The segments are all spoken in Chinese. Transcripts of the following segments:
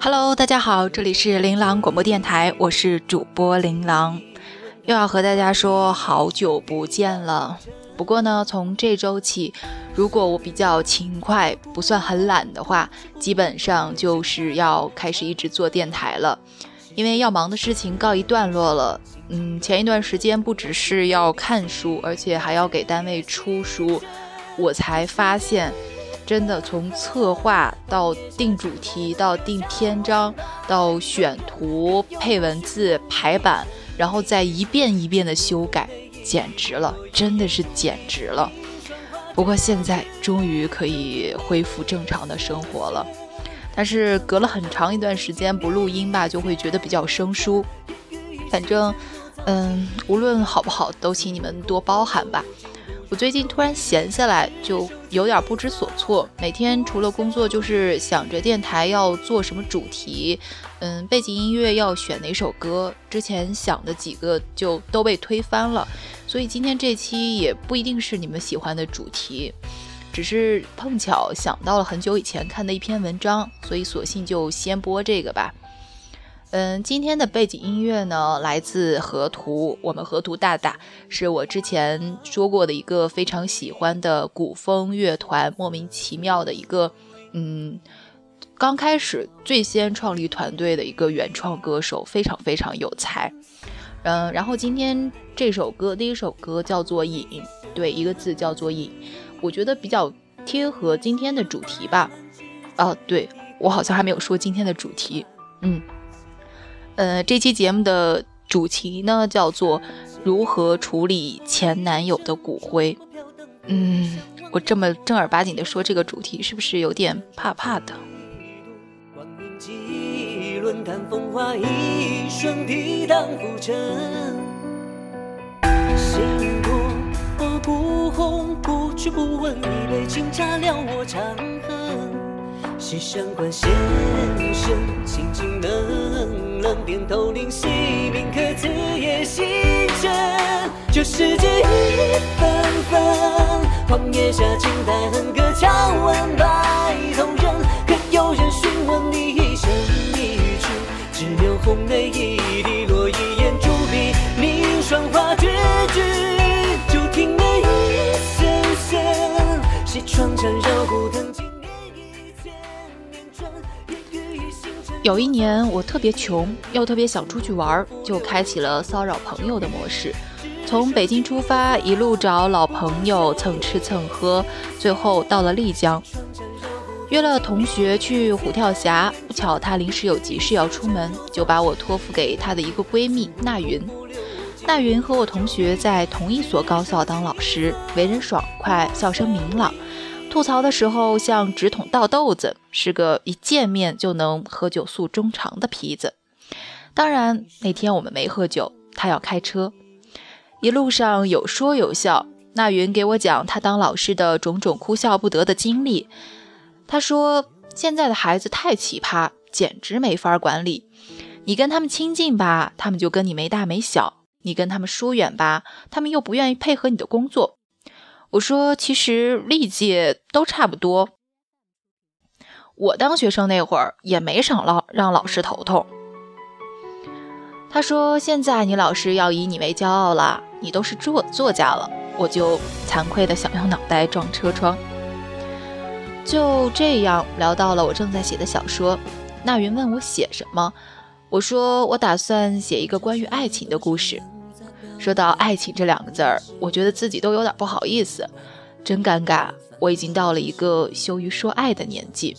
Hello，大家好，这里是琳琅广播电台，我是主播琳琅，又要和大家说好久不见了。不过呢，从这周起，如果我比较勤快，不算很懒的话，基本上就是要开始一直做电台了，因为要忙的事情告一段落了。嗯，前一段时间不只是要看书，而且还要给单位出书，我才发现。真的从策划到定主题，到定篇章，到选图、配文字、排版，然后再一遍一遍的修改，简直了，真的是简直了。不过现在终于可以恢复正常的生活了，但是隔了很长一段时间不录音吧，就会觉得比较生疏。反正，嗯，无论好不好，都请你们多包涵吧。我最近突然闲下来，就有点不知所措。每天除了工作，就是想着电台要做什么主题，嗯，背景音乐要选哪首歌。之前想的几个就都被推翻了，所以今天这期也不一定是你们喜欢的主题，只是碰巧想到了很久以前看的一篇文章，所以索性就先播这个吧。嗯，今天的背景音乐呢，来自河图，我们河图大大是我之前说过的一个非常喜欢的古风乐团，莫名其妙的一个，嗯，刚开始最先创立团队的一个原创歌手，非常非常有才。嗯，然后今天这首歌，第一首歌叫做《影》，对，一个字叫做“影”，我觉得比较贴合今天的主题吧。哦，对我好像还没有说今天的主题，嗯。呃，这期节目的主题呢，叫做如何处理前男友的骨灰。嗯，我这么正儿八经的说这个主题，是不是有点怕怕的？几轮看风华，一瞬抵挡浮沉。心过我不红不去不问，一杯清茶了我长恨。西山观先生，清清冷冷，点头令西宾客子夜星辰。这世界一纷纷，荒野下青苔恨隔桥问白头人。可有人询问你一生一世，只留红泪一滴，落一眼朱笔，凝霜花绝句。就听那一声声，西窗缠绕过有一年我特别穷，又特别想出去玩，就开启了骚扰朋友的模式。从北京出发，一路找老朋友蹭吃蹭喝，最后到了丽江。约了同学去虎跳峡，不巧她临时有急事要出门，就把我托付给她的一个闺蜜娜云。娜云和我同学在同一所高校当老师，为人爽快，笑声明朗。吐槽的时候像纸筒倒豆子，是个一见面就能喝酒诉衷肠的坯子。当然那天我们没喝酒，他要开车，一路上有说有笑。那云给我讲他当老师的种种哭笑不得的经历。他说现在的孩子太奇葩，简直没法管理。你跟他们亲近吧，他们就跟你没大没小；你跟他们疏远吧，他们又不愿意配合你的工作。我说，其实历届都差不多。我当学生那会儿也没少老让老师头痛。他说，现在你老师要以你为骄傲了，你都是作作家了。我就惭愧的想用脑袋撞车窗。就这样聊到了我正在写的小说。那云问我写什么，我说我打算写一个关于爱情的故事。说到爱情这两个字儿，我觉得自己都有点不好意思，真尴尬。我已经到了一个羞于说爱的年纪，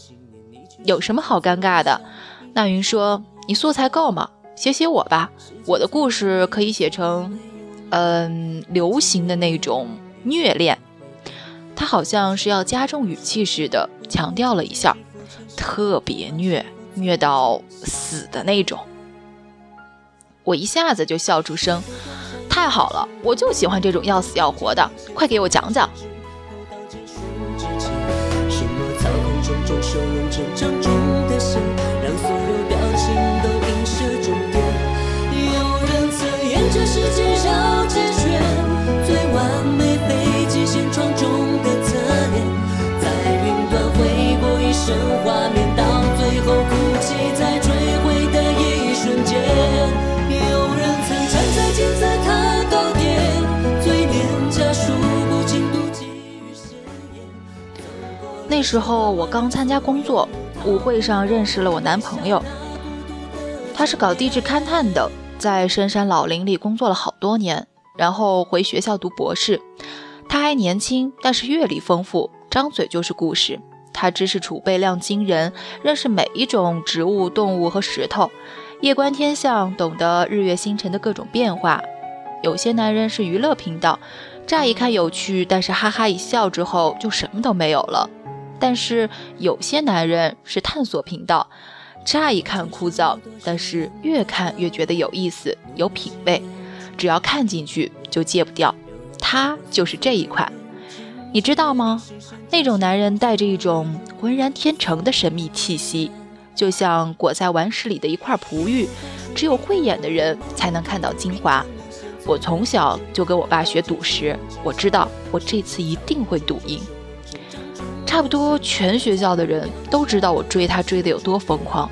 有什么好尴尬的？那云说：“你素材够吗？写写我吧，我的故事可以写成……嗯，流行的那种虐恋。他好像是要加重语气似的，强调了一下，特别虐，虐到死的那种。我一下子就笑出声，太好了，我就喜欢这种要死要活的，快给我讲讲。那时候我刚参加工作，舞会上认识了我男朋友。他是搞地质勘探的，在深山老林里工作了好多年，然后回学校读博士。他还年轻，但是阅历丰富，张嘴就是故事。他知识储备量惊人，认识每一种植物、动物和石头，夜观天象，懂得日月星辰的各种变化。有些男人是娱乐频道，乍一看有趣，但是哈哈一笑之后就什么都没有了。但是有些男人是探索频道，乍一看枯燥，但是越看越觉得有意思、有品味，只要看进去就戒不掉。他就是这一款，你知道吗？那种男人带着一种浑然天成的神秘气息，就像裹在顽石里的一块璞玉，只有慧眼的人才能看到精华。我从小就跟我爸学赌石，我知道我这次一定会赌赢。差不多全学校的人都知道我追他追得有多疯狂。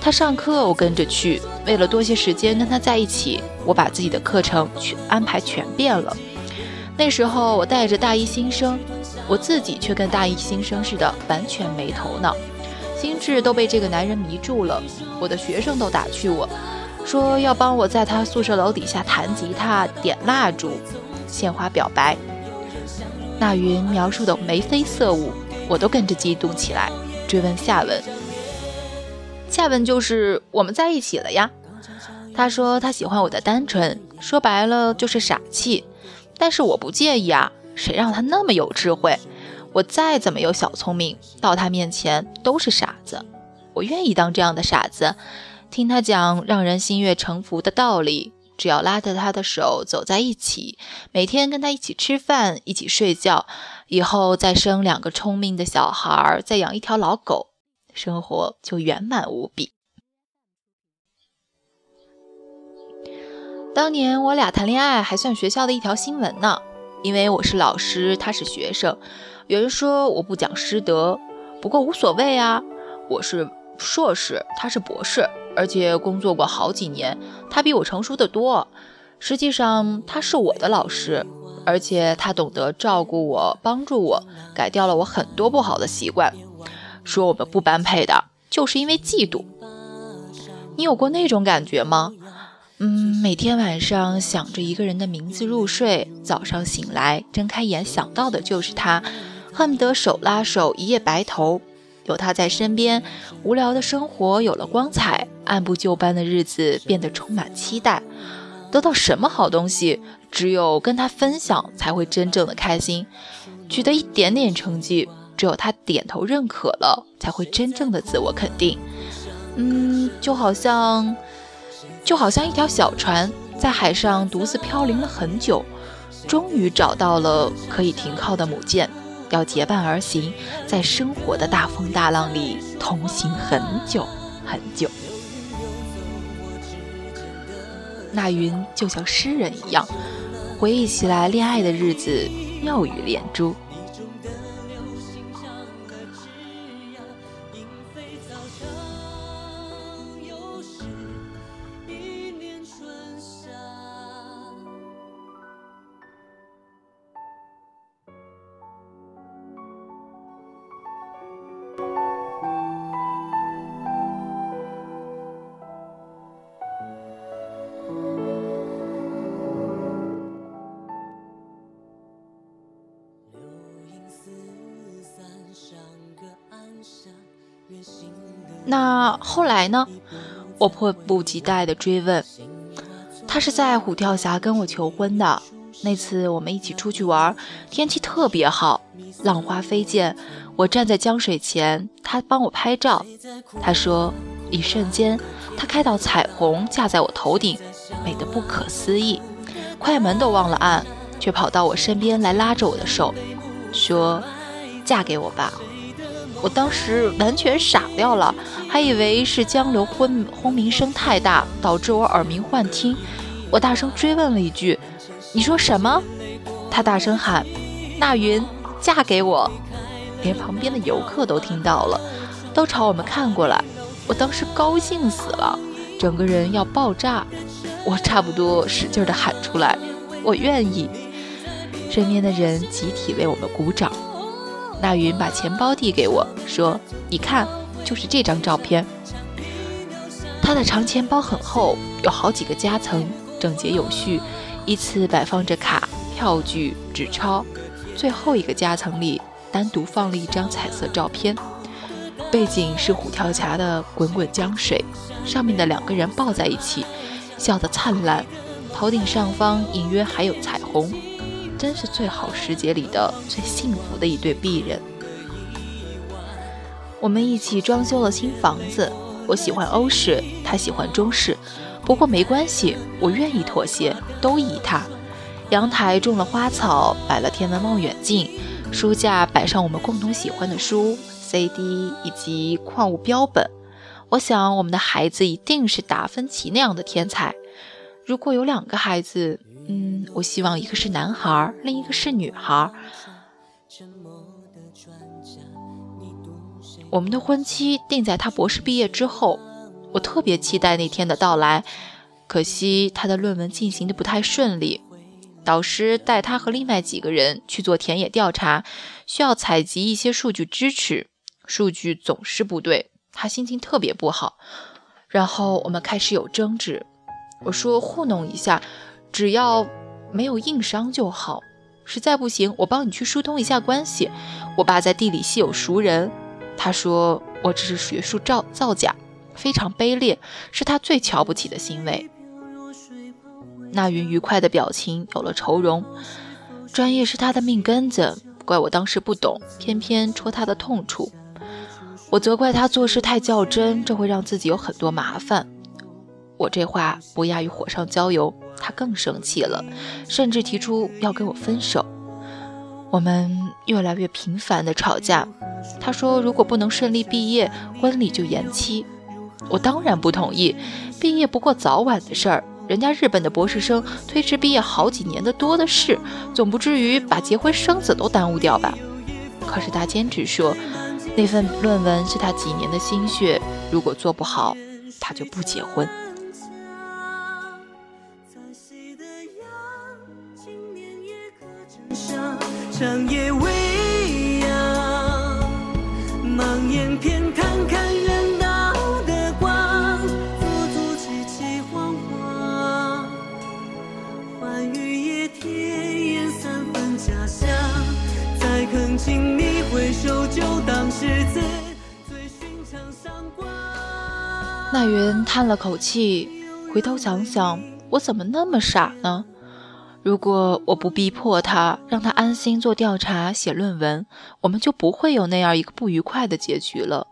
他上课我跟着去，为了多些时间跟他在一起，我把自己的课程全安排全变了。那时候我带着大一新生，我自己却跟大一新生似的完全没头脑，心智都被这个男人迷住了。我的学生都打趣我说要帮我在他宿舍楼底下弹吉他、点蜡烛、献花表白。那云描述的眉飞色舞。我都跟着激动起来，追问下文。下文就是我们在一起了呀。他说他喜欢我的单纯，说白了就是傻气。但是我不介意啊，谁让他那么有智慧？我再怎么有小聪明，到他面前都是傻子。我愿意当这样的傻子，听他讲让人心悦诚服的道理。只要拉着他的手走在一起，每天跟他一起吃饭，一起睡觉。以后再生两个聪明的小孩，再养一条老狗，生活就圆满无比。当年我俩谈恋爱还算学校的一条新闻呢，因为我是老师，他是学生。有人说我不讲师德，不过无所谓啊。我是硕士，他是博士，而且工作过好几年，他比我成熟的多。实际上，他是我的老师。而且他懂得照顾我，帮助我，改掉了我很多不好的习惯。说我们不般配的，就是因为嫉妒。你有过那种感觉吗？嗯，每天晚上想着一个人的名字入睡，早上醒来睁开眼想到的就是他，恨不得手拉手一夜白头。有他在身边，无聊的生活有了光彩，按部就班的日子变得充满期待。得到什么好东西？只有跟他分享，才会真正的开心。取得一点点成绩，只有他点头认可了，才会真正的自我肯定。嗯，就好像，就好像一条小船在海上独自飘零了很久，终于找到了可以停靠的母舰，要结伴而行，在生活的大风大浪里同行很久很久。那云就像诗人一样。回忆起来，恋爱的日子妙语连珠。那后来呢？我迫不及待地追问。他是在虎跳峡跟我求婚的。那次我们一起出去玩，天气特别好，浪花飞溅。我站在江水前，他帮我拍照。他说，一瞬间，他开到彩虹架在我头顶，美得不可思议。快门都忘了按，却跑到我身边来拉着我的手，说：“嫁给我吧。”我当时完全傻掉了，还以为是江流轰轰鸣声太大，导致我耳鸣幻听。我大声追问了一句：“你说什么？”他大声喊：“那云，嫁给我！”连旁边的游客都听到了，都朝我们看过来。我当时高兴死了，整个人要爆炸。我差不多使劲地喊出来：“我愿意！”身边的人集体为我们鼓掌。那云把钱包递给我，说：“你看，就是这张照片。”他的长钱包很厚，有好几个夹层，整洁有序，依次摆放着卡、票据、纸钞。最后一个夹层里单独放了一张彩色照片，背景是虎跳峡的滚滚江水，上面的两个人抱在一起，笑得灿烂，头顶上方隐约还有彩虹。真是最好时节里的最幸福的一对璧人。我们一起装修了新房子，我喜欢欧式，他喜欢中式，不过没关系，我愿意妥协，都依他。阳台种了花草，摆了天文望远镜，书架摆上我们共同喜欢的书、CD 以及矿物标本。我想我们的孩子一定是达芬奇那样的天才。如果有两个孩子。嗯，我希望一个是男孩，另一个是女孩。我们的婚期定在他博士毕业之后，我特别期待那天的到来。可惜他的论文进行的不太顺利，导师带他和另外几个人去做田野调查，需要采集一些数据支持，数据总是不对，他心情特别不好。然后我们开始有争执，我说糊弄一下。只要没有硬伤就好，实在不行，我帮你去疏通一下关系。我爸在地理系有熟人，他说我只是学术造造假，非常卑劣，是他最瞧不起的行为。那云愉快的表情有了愁容，专业是他的命根子，怪我当时不懂，偏偏戳他的痛处。我责怪他做事太较真，这会让自己有很多麻烦。我这话不亚于火上浇油。他更生气了，甚至提出要跟我分手。我们越来越频繁的吵架。他说，如果不能顺利毕业，婚礼就延期。我当然不同意，毕业不过早晚的事儿，人家日本的博士生推迟毕业好几年的多的是，总不至于把结婚生子都耽误掉吧？可是他坚持说，那份论文是他几年的心血，如果做不好，他就不结婚。长夜未央，盲眼偏看看人道的光，足足凄凄惶惶。欢愉夜天烟三分假象，再恳请你回首，就当是字，最寻常闪光。那云叹了口气，回头想想，我怎么那么傻呢？如果我不逼迫他，让他安心做调查、写论文，我们就不会有那样一个不愉快的结局了。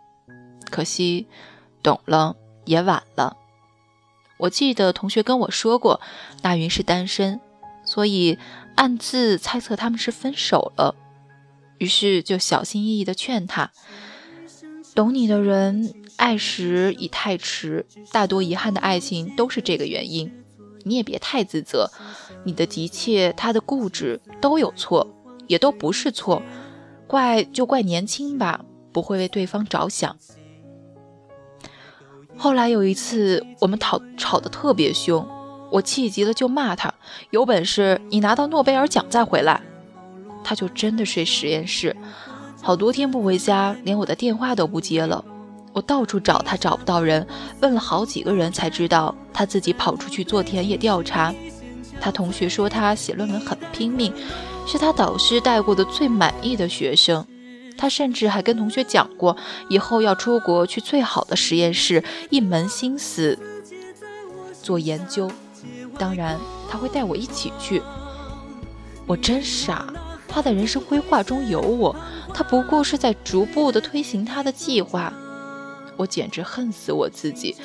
可惜，懂了也晚了。我记得同学跟我说过，那云是单身，所以暗自猜测他们是分手了。于是就小心翼翼地劝他：懂你的人爱时已太迟，大多遗憾的爱情都是这个原因。你也别太自责，你的急切，他的固执都有错，也都不是错，怪就怪年轻吧，不会为对方着想。后来有一次，我们吵吵得特别凶，我气急了就骂他，有本事你拿到诺贝尔奖再回来。他就真的睡实验室，好多天不回家，连我的电话都不接了。我到处找他，找不到人，问了好几个人才知道他自己跑出去做田野调查。他同学说他写论文很拼命，是他导师带过的最满意的学生。他甚至还跟同学讲过，以后要出国去最好的实验室，一门心思做研究。当然他会带我一起去。我真傻，他的人生规划中有我，他不过是在逐步的推行他的计划。我简直恨死我自己，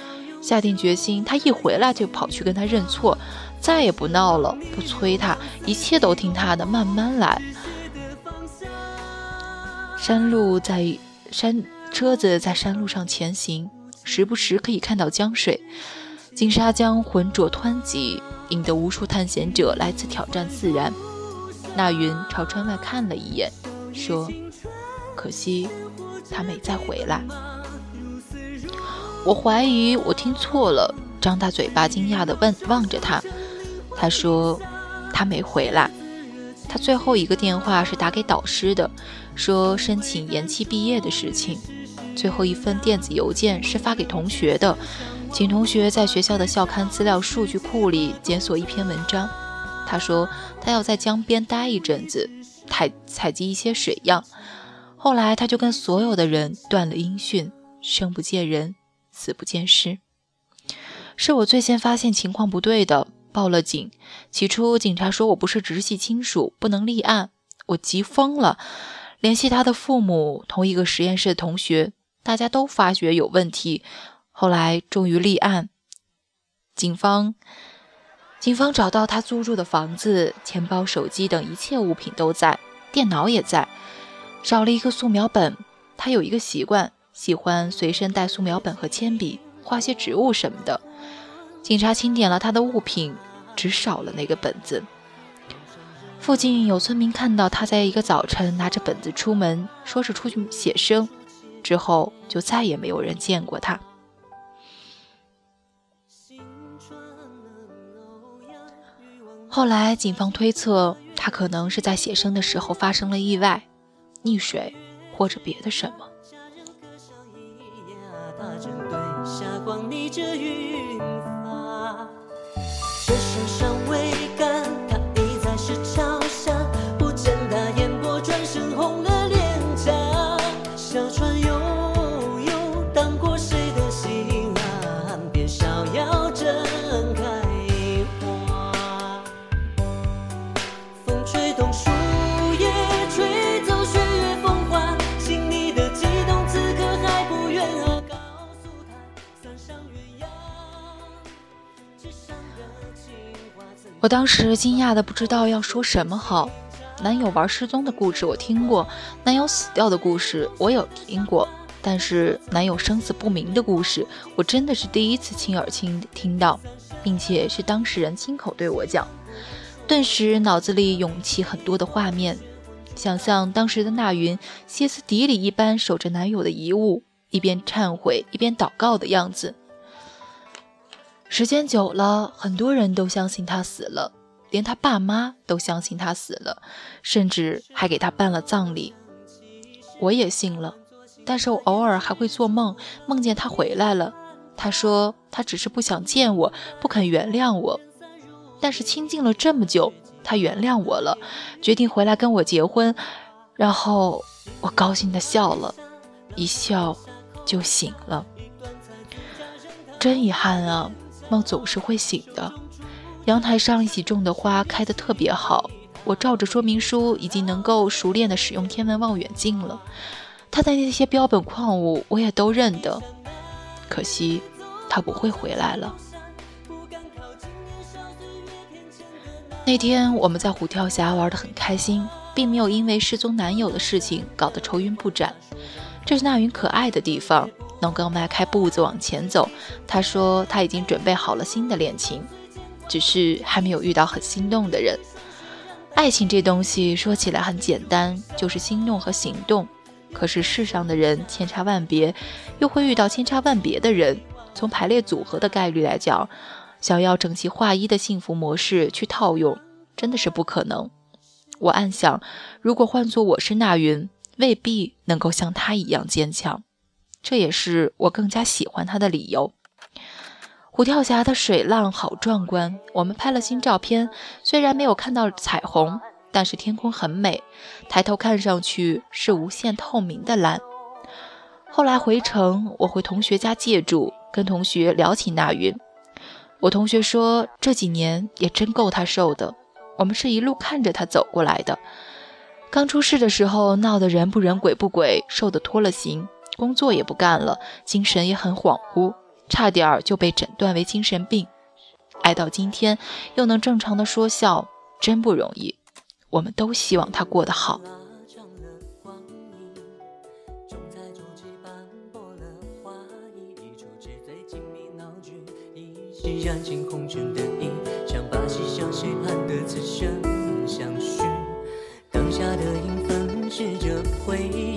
下定决心，他一回来就跑去跟他认错，再也不闹了，不催他，一切都听他的，慢慢来。山路在山，车子在山路上前行，时不时可以看到江水，金沙江浑浊湍急，引得无数探险者来此挑战自然。那云朝窗外看了一眼，说：“可惜他没再回来。”我怀疑我听错了，张大嘴巴，惊讶地问望着他。他说：“他没回来。他最后一个电话是打给导师的，说申请延期毕业的事情。最后一份电子邮件是发给同学的，请同学在学校的校刊资料数据库里检索一篇文章。他说他要在江边待一阵子，采采集一些水样。后来他就跟所有的人断了音讯，生不见人。”死不见尸，是我最先发现情况不对的，报了警。起初警察说我不是直系亲属，不能立案，我急疯了，联系他的父母，同一个实验室的同学，大家都发觉有问题。后来终于立案，警方警方找到他租住的房子，钱包、手机等一切物品都在，电脑也在，少了一个素描本。他有一个习惯。喜欢随身带素描本和铅笔，画些植物什么的。警察清点了他的物品，只少了那个本子。附近有村民看到他在一个早晨拿着本子出门，说是出去写生，之后就再也没有人见过他。后来警方推测，他可能是在写生的时候发生了意外，溺水或者别的什么。他正对霞光逆着雨我当时惊讶的不知道要说什么好。男友玩失踪的故事我听过，男友死掉的故事我有听过，但是男友生死不明的故事，我真的是第一次亲耳听听到，并且是当事人亲口对我讲。顿时脑子里涌起很多的画面，想象当时的那云歇斯底里一般守着男友的遗物，一边忏悔一边祷告的样子。时间久了，很多人都相信他死了，连他爸妈都相信他死了，甚至还给他办了葬礼。我也信了，但是我偶尔还会做梦，梦见他回来了。他说他只是不想见我，不肯原谅我。但是亲近了这么久，他原谅我了，决定回来跟我结婚。然后我高兴的笑了，一笑就醒了。真遗憾啊！梦总是会醒的。阳台上一起种的花开得特别好，我照着说明书已经能够熟练地使用天文望远镜了。他的那些标本矿物我也都认得，可惜他不会回来了。那天我们在虎跳峡玩得很开心，并没有因为失踪男友的事情搞得愁云不展。这是那云可爱的地方。能够迈开步子往前走。他说他已经准备好了新的恋情，只是还没有遇到很心动的人。爱情这东西说起来很简单，就是心动和行动。可是世上的人千差万别，又会遇到千差万别的人。从排列组合的概率来讲，想要整齐划一的幸福模式去套用，真的是不可能。我暗想，如果换做我是那云，未必能够像他一样坚强。这也是我更加喜欢它的理由。虎跳峡的水浪好壮观，我们拍了新照片。虽然没有看到彩虹，但是天空很美，抬头看上去是无限透明的蓝。后来回城，我回同学家借住，跟同学聊起那云。我同学说这几年也真够他受的，我们是一路看着他走过来的。刚出事的时候闹得人不人鬼不鬼，瘦得脱了形，工作也不干了，精神也很恍惚，差点就被诊断为精神病。挨到今天又能正常的说笑，真不容易。我们都希望他过得好。当下的影分是着回忆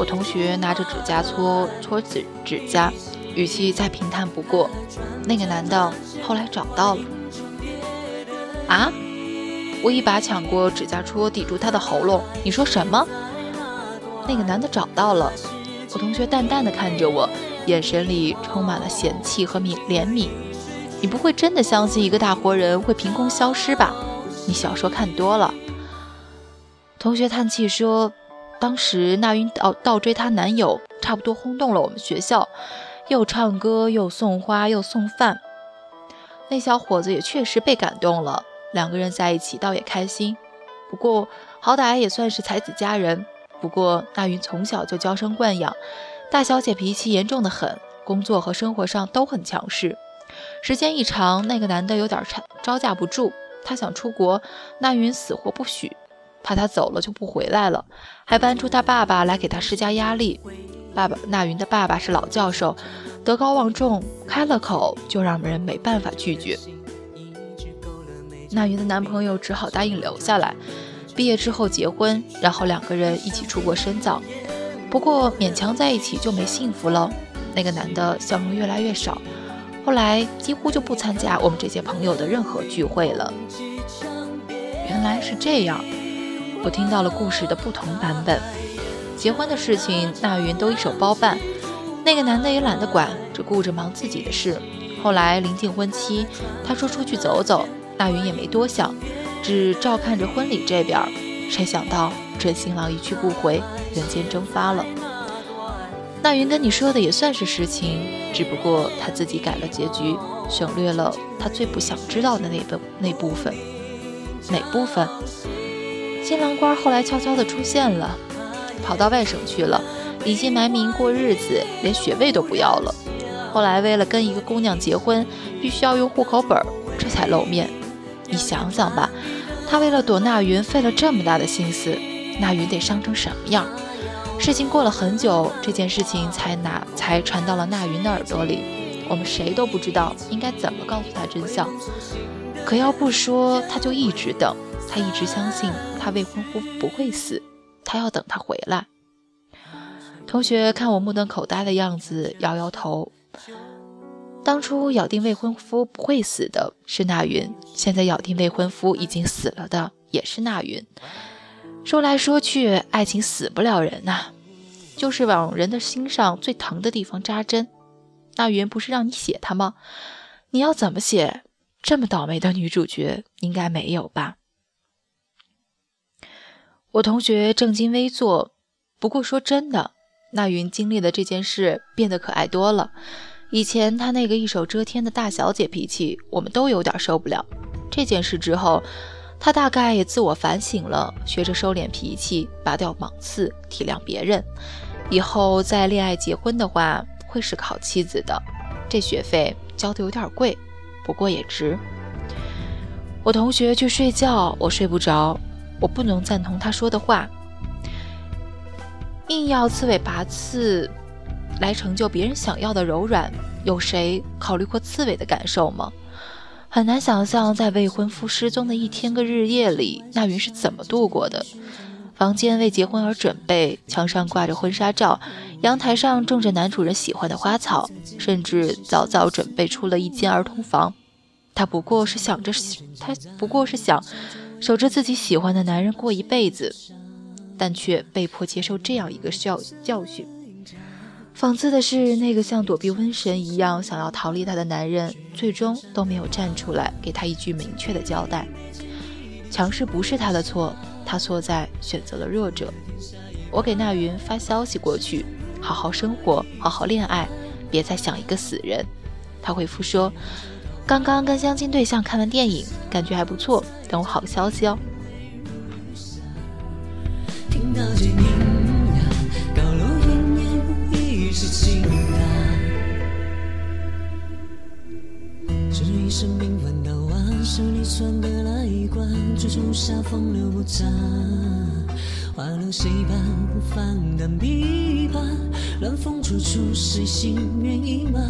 我同学拿着指甲搓搓指指甲，语气再平淡不过。那个男的后来找到了。啊！我一把抢过指甲戳，抵住他的喉咙。你说什么？那个男的找到了。我同学淡淡的看着我，眼神里充满了嫌弃和悯怜悯。你不会真的相信一个大活人会凭空消失吧？你小说看多了。同学叹气说：“当时那云倒倒追她男友，差不多轰动了我们学校，又唱歌又送花又送饭。那小伙子也确实被感动了，两个人在一起倒也开心。不过好歹也算是才子佳人。不过那云从小就娇生惯养，大小姐脾气严重的很，工作和生活上都很强势。”时间一长，那个男的有点招招架不住，他想出国，那云死活不许，怕他走了就不回来了，还搬出他爸爸来给他施加压力。爸爸那云的爸爸是老教授，德高望重，开了口就让人没办法拒绝。那云的男朋友只好答应留下来，毕业之后结婚，然后两个人一起出国深造。不过勉强在一起就没幸福了，那个男的笑容越来越少。后来几乎就不参加我们这些朋友的任何聚会了。原来是这样，我听到了故事的不同版本。结婚的事情，那云都一手包办，那个男的也懒得管，只顾着忙自己的事。后来临近婚期，他说出去走走，那云也没多想，只照看着婚礼这边。谁想到这新郎一去不回，人间蒸发了。那云跟你说的也算是实情，只不过他自己改了结局，省略了他最不想知道的那部那部分。哪部分？新郎官后来悄悄地出现了，跑到外省去了，隐姓埋名过日子，连学位都不要了。后来为了跟一个姑娘结婚，必须要用户口本，这才露面。你想想吧，他为了躲那云，费了这么大的心思，那云得伤成什么样？事情过了很久，这件事情才拿才传到了那云的耳朵里。我们谁都不知道应该怎么告诉他真相。可要不说，他就一直等，他一直相信他未婚夫不会死，他要等他回来。同学看我目瞪口呆的样子，摇摇头。当初咬定未婚夫不会死的是那云，现在咬定未婚夫已经死了的也是那云。说来说去，爱情死不了人呐，就是往人的心上最疼的地方扎针。那云不是让你写他吗？你要怎么写？这么倒霉的女主角应该没有吧？我同学正襟危坐。不过说真的，那云经历了这件事，变得可爱多了。以前她那个一手遮天的大小姐脾气，我们都有点受不了。这件事之后。他大概也自我反省了，学着收敛脾气，拔掉芒刺，体谅别人。以后再恋爱结婚的话，会是个好妻子的。这学费交的有点贵，不过也值。我同学去睡觉，我睡不着。我不能赞同他说的话。硬要刺猬拔刺，来成就别人想要的柔软，有谁考虑过刺猬的感受吗？很难想象，在未婚夫失踪的一天个日夜里，那云是怎么度过的。房间为结婚而准备，墙上挂着婚纱照，阳台上种着男主人喜欢的花草，甚至早早准备出了一间儿童房。他不过是想着，他不过是想守着自己喜欢的男人过一辈子，但却被迫接受这样一个教教训。讽刺的是，那个像躲避瘟神一样想要逃离他的男人，最终都没有站出来给他一句明确的交代。强势不是他的错，他错在选择了弱者。我给那云发消息过去，好好生活，好好恋爱，别再想一个死人。他回复说，刚刚跟相亲对象看完电影，感觉还不错，等我好消息哦。生平反倒完，是你算的那一关，最终下风流不杂，花落谁伴？反感批判，乱风处处，谁心愿意吗？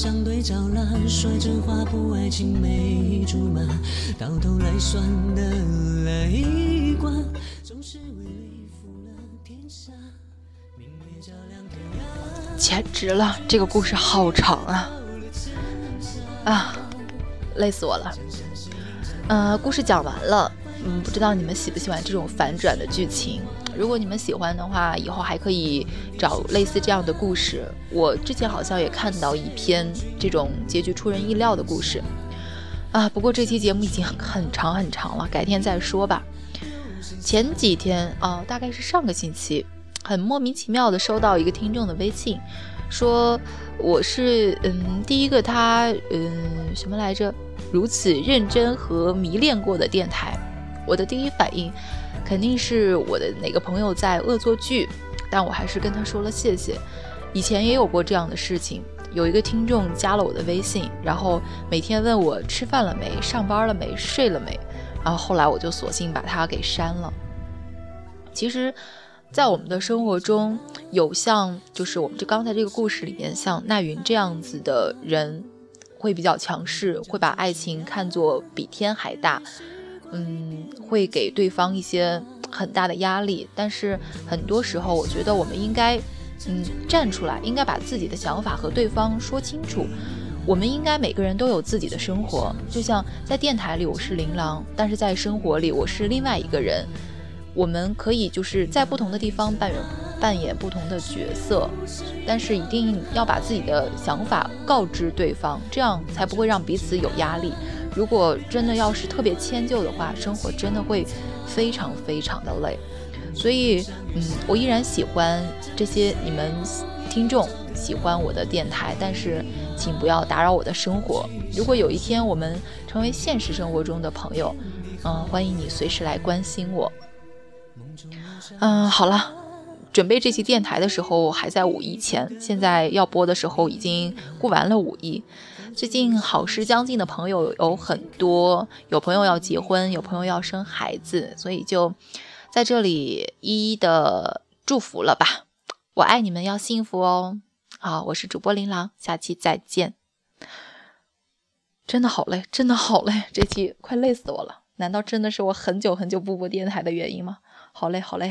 相对照烂？说着话不爱青梅竹马，到头来算的那一关，总是为你负了天下。简直了，这个故事好长啊！啊，累死我了。呃，故事讲完了，嗯，不知道你们喜不喜欢这种反转的剧情？如果你们喜欢的话，以后还可以找类似这样的故事。我之前好像也看到一篇这种结局出人意料的故事啊。不过这期节目已经很长很长了，改天再说吧。前几天啊，大概是上个星期。很莫名其妙的收到一个听众的微信，说我是嗯第一个他嗯什么来着如此认真和迷恋过的电台。我的第一反应肯定是我的哪个朋友在恶作剧，但我还是跟他说了谢谢。以前也有过这样的事情，有一个听众加了我的微信，然后每天问我吃饭了没、上班了没、睡了没，然后后来我就索性把他给删了。其实。在我们的生活中，有像就是我们这刚才这个故事里面，像奈云这样子的人，会比较强势，会把爱情看作比天还大，嗯，会给对方一些很大的压力。但是很多时候，我觉得我们应该，嗯，站出来，应该把自己的想法和对方说清楚。我们应该每个人都有自己的生活，就像在电台里我是琳琅，但是在生活里我是另外一个人。我们可以就是在不同的地方扮演扮演不同的角色，但是一定要把自己的想法告知对方，这样才不会让彼此有压力。如果真的要是特别迁就的话，生活真的会非常非常的累。所以，嗯，我依然喜欢这些你们听众喜欢我的电台，但是请不要打扰我的生活。如果有一天我们成为现实生活中的朋友，嗯，欢迎你随时来关心我。嗯，好了，准备这期电台的时候还在五一前，现在要播的时候已经过完了五一。最近好事将近的朋友有很多，有朋友要结婚，有朋友要生孩子，所以就在这里一一的祝福了吧。我爱你们，要幸福哦。好，我是主播琳琅，下期再见。真的好累，真的好累，这期快累死我了。难道真的是我很久很久不播电台的原因吗？好累，好累。